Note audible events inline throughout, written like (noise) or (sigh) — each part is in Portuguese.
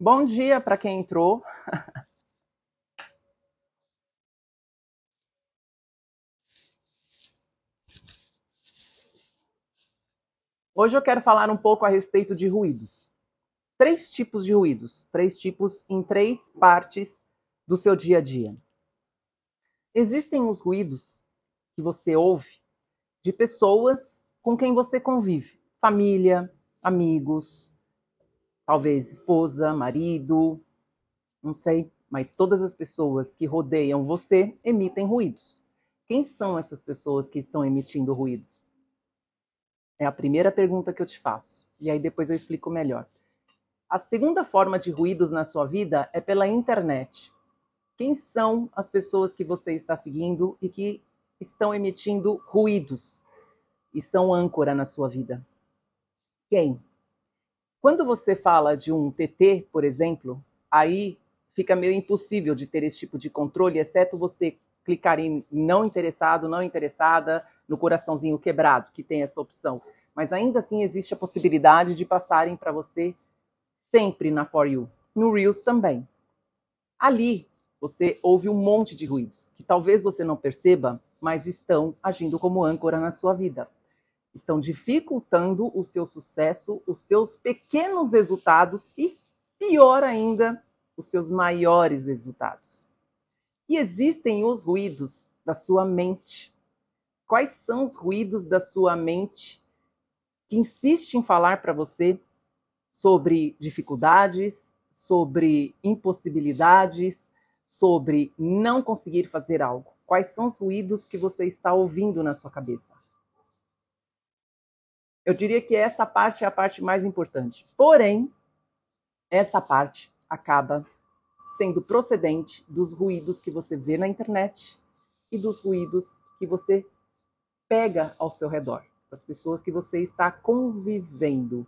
Bom dia para quem entrou. Hoje eu quero falar um pouco a respeito de ruídos. Três tipos de ruídos, três tipos em três partes do seu dia a dia. Existem os ruídos que você ouve de pessoas com quem você convive, família, amigos, talvez esposa, marido, não sei, mas todas as pessoas que rodeiam você emitem ruídos. Quem são essas pessoas que estão emitindo ruídos? É a primeira pergunta que eu te faço. E aí depois eu explico melhor. A segunda forma de ruídos na sua vida é pela internet. Quem são as pessoas que você está seguindo e que estão emitindo ruídos e são âncora na sua vida? Quem? Quando você fala de um TT, por exemplo, aí fica meio impossível de ter esse tipo de controle, exceto você clicar em não interessado, não interessada, no coraçãozinho quebrado, que tem essa opção. Mas ainda assim existe a possibilidade de passarem para você sempre na For You. No Reels também. Ali você ouve um monte de ruídos que talvez você não perceba, mas estão agindo como âncora na sua vida. Estão dificultando o seu sucesso, os seus pequenos resultados e, pior ainda, os seus maiores resultados. E existem os ruídos da sua mente. Quais são os ruídos da sua mente que insiste em falar para você sobre dificuldades, sobre impossibilidades, sobre não conseguir fazer algo? Quais são os ruídos que você está ouvindo na sua cabeça? Eu diria que essa parte é a parte mais importante. Porém, essa parte acaba sendo procedente dos ruídos que você vê na internet e dos ruídos que você pega ao seu redor, das pessoas que você está convivendo.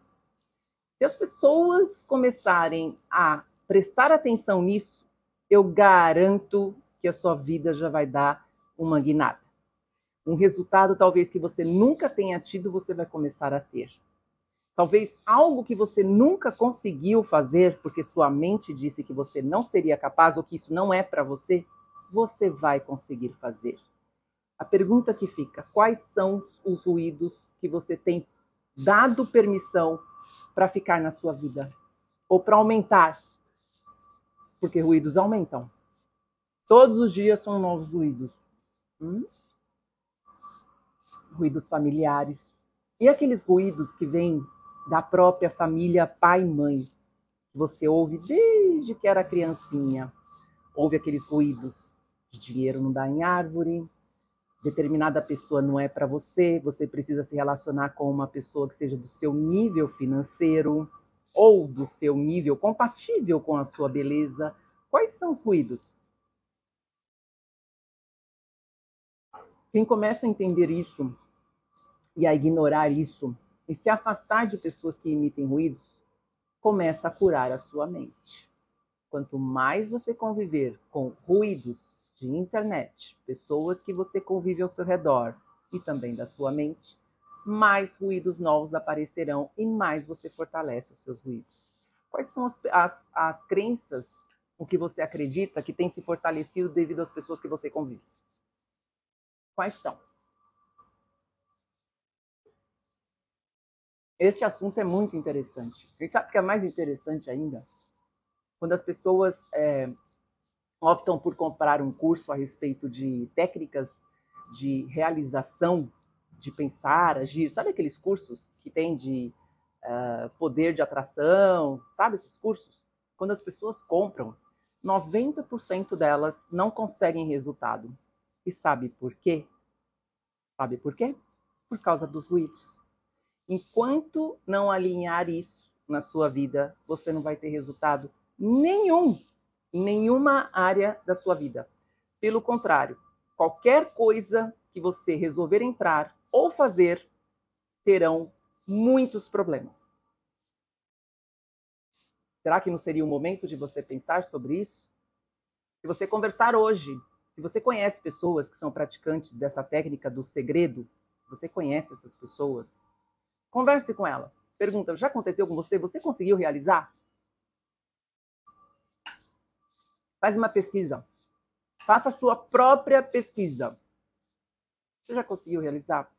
Se as pessoas começarem a prestar atenção nisso, eu garanto que a sua vida já vai dar uma guinada. Um resultado talvez que você nunca tenha tido, você vai começar a ter. Talvez algo que você nunca conseguiu fazer porque sua mente disse que você não seria capaz ou que isso não é para você, você vai conseguir fazer. A pergunta que fica: quais são os ruídos que você tem dado permissão para ficar na sua vida? Ou para aumentar? Porque ruídos aumentam. Todos os dias são novos ruídos. Hum? Ruídos familiares. E aqueles ruídos que vêm da própria família pai e mãe, que você ouve desde que era criancinha. Ouve aqueles ruídos de dinheiro não dá em árvore, determinada pessoa não é para você, você precisa se relacionar com uma pessoa que seja do seu nível financeiro ou do seu nível compatível com a sua beleza. Quais são os ruídos? Quem começa a entender isso e a ignorar isso e se afastar de pessoas que emitem ruídos, começa a curar a sua mente. Quanto mais você conviver com ruídos de internet, pessoas que você convive ao seu redor e também da sua mente, mais ruídos novos aparecerão e mais você fortalece os seus ruídos. Quais são as, as, as crenças, o que você acredita que tem se fortalecido devido às pessoas que você convive? Quais são? Este assunto é muito interessante. A gente sabe que é mais interessante ainda? Quando as pessoas é, optam por comprar um curso a respeito de técnicas de realização, de pensar, agir. Sabe aqueles cursos que tem de uh, poder de atração? Sabe esses cursos? Quando as pessoas compram, 90% delas não conseguem resultado. E sabe por quê? Sabe por quê? Por causa dos ruídos. Enquanto não alinhar isso na sua vida, você não vai ter resultado nenhum em nenhuma área da sua vida. Pelo contrário, qualquer coisa que você resolver entrar ou fazer, terão muitos problemas. Será que não seria o momento de você pensar sobre isso? Se você conversar hoje, se você conhece pessoas que são praticantes dessa técnica do segredo, se você conhece essas pessoas, converse com elas. Pergunta: já aconteceu com você? Você conseguiu realizar? Faz uma pesquisa. Faça a sua própria pesquisa. Você já conseguiu realizar?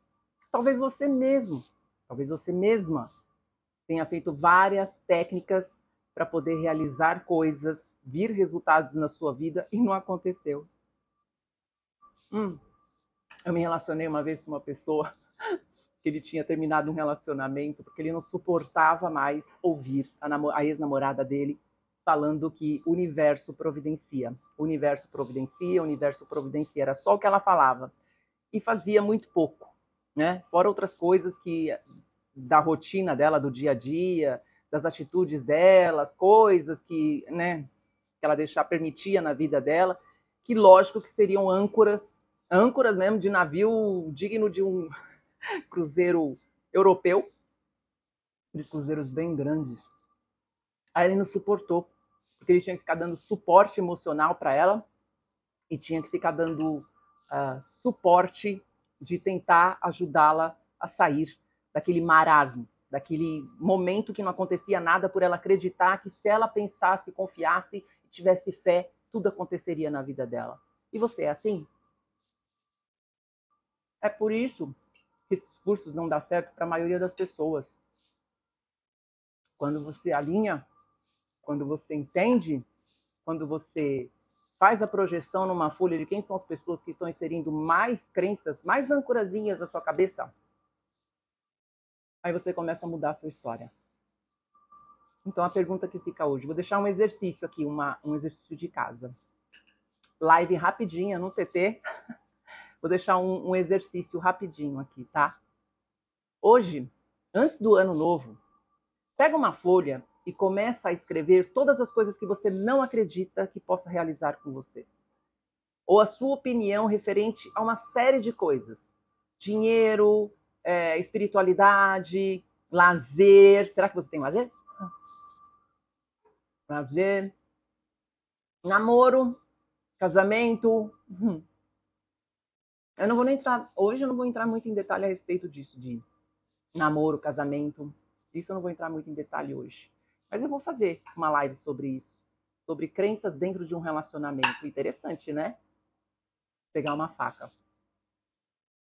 Talvez você mesmo, talvez você mesma tenha feito várias técnicas para poder realizar coisas, vir resultados na sua vida e não aconteceu. Hum, eu me relacionei uma vez com uma pessoa (laughs) que ele tinha terminado um relacionamento porque ele não suportava mais ouvir a, a ex-namorada dele falando que o universo providencia. O universo providencia, o universo providencia. Era só o que ela falava. E fazia muito pouco, né? Fora outras coisas que da rotina dela, do dia a dia, das atitudes dela, as coisas que, né, que ela deixar permitia na vida dela, que lógico que seriam âncoras, âncoras mesmo de navio digno de um cruzeiro europeu, aqueles cruzeiros bem grandes. Aí ele não suportou, porque ele tinha que ficar dando suporte emocional para ela e tinha que ficar dando uh, suporte de tentar ajudá-la a sair daquele marasmo, daquele momento que não acontecia nada por ela acreditar que se ela pensasse, confiasse tivesse fé, tudo aconteceria na vida dela. E você é assim? É por isso que esses cursos não dão certo para a maioria das pessoas. Quando você alinha, quando você entende, quando você faz a projeção numa folha de quem são as pessoas que estão inserindo mais crenças, mais ancorazinhas na sua cabeça, aí você começa a mudar a sua história. Então a pergunta que fica hoje, vou deixar um exercício aqui, uma, um exercício de casa. Live rapidinha no TT. (laughs) Vou deixar um, um exercício rapidinho aqui, tá? Hoje, antes do ano novo, pega uma folha e começa a escrever todas as coisas que você não acredita que possa realizar com você. Ou a sua opinião referente a uma série de coisas. Dinheiro, é, espiritualidade, lazer. Será que você tem lazer? Lazer. Namoro, casamento. Hum. Eu não vou entrar, hoje eu não vou entrar muito em detalhe a respeito disso, de namoro, casamento. Isso eu não vou entrar muito em detalhe hoje. Mas eu vou fazer uma live sobre isso, sobre crenças dentro de um relacionamento. Interessante, né? Pegar uma faca.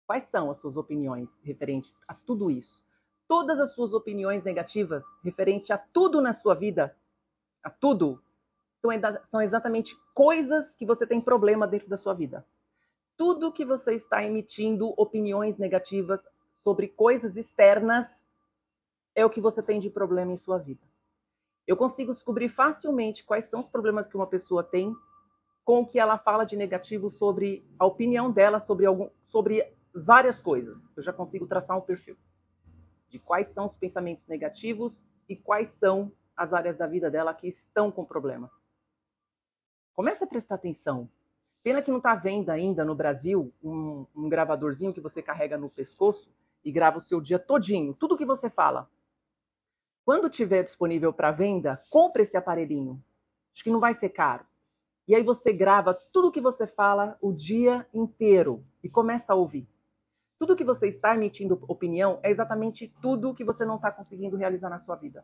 Quais são as suas opiniões referente a tudo isso? Todas as suas opiniões negativas referente a tudo na sua vida, a tudo, são exatamente coisas que você tem problema dentro da sua vida tudo que você está emitindo opiniões negativas sobre coisas externas é o que você tem de problema em sua vida. Eu consigo descobrir facilmente quais são os problemas que uma pessoa tem com o que ela fala de negativo sobre a opinião dela sobre algum sobre várias coisas. Eu já consigo traçar um perfil de quais são os pensamentos negativos e quais são as áreas da vida dela que estão com problemas. Comece a prestar atenção Pena que não está venda ainda no Brasil um, um, gravadorzinho que você carrega no pescoço e grava o seu dia todinho, tudo que você fala. Quando tiver disponível para venda, compre esse aparelhinho. Acho que não vai ser caro. E aí você grava tudo que você fala o dia inteiro e começa a ouvir. Tudo que você está emitindo opinião é exatamente tudo que você não está conseguindo realizar na sua vida.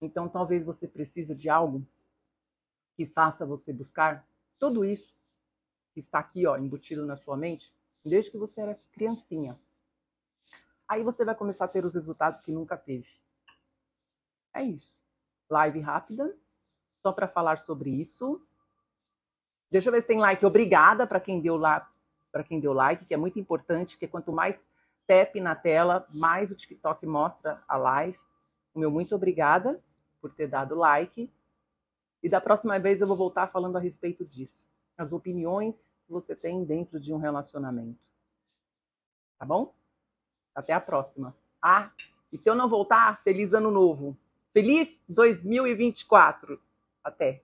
Então, talvez você precise de algo que faça você buscar tudo isso que está aqui, ó, embutido na sua mente, desde que você era criancinha. Aí você vai começar a ter os resultados que nunca teve. É isso. Live rápida, só para falar sobre isso. Deixa eu ver se tem like. Obrigada para quem deu lá, para quem deu like, que é muito importante, porque quanto mais tap na tela, mais o TikTok mostra a live. O meu muito obrigada por ter dado like. E da próxima vez eu vou voltar falando a respeito disso. As opiniões que você tem dentro de um relacionamento. Tá bom? Até a próxima. Ah, e se eu não voltar, feliz ano novo. Feliz 2024. Até.